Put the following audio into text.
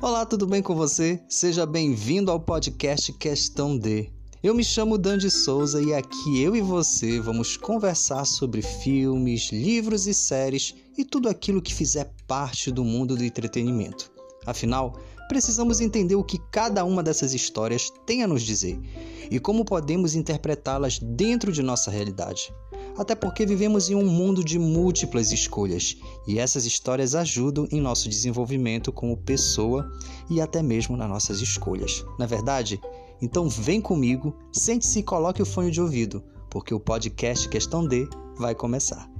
Olá, tudo bem com você? Seja bem-vindo ao podcast Questão D. Eu me chamo Dandy Souza e aqui eu e você vamos conversar sobre filmes, livros e séries e tudo aquilo que fizer parte do mundo do entretenimento. Afinal, precisamos entender o que cada uma dessas histórias tem a nos dizer e como podemos interpretá-las dentro de nossa realidade até porque vivemos em um mundo de múltiplas escolhas e essas histórias ajudam em nosso desenvolvimento como pessoa e até mesmo nas nossas escolhas. Na é verdade? Então vem comigo, sente-se e coloque o fone de ouvido, porque o podcast Questão D vai começar.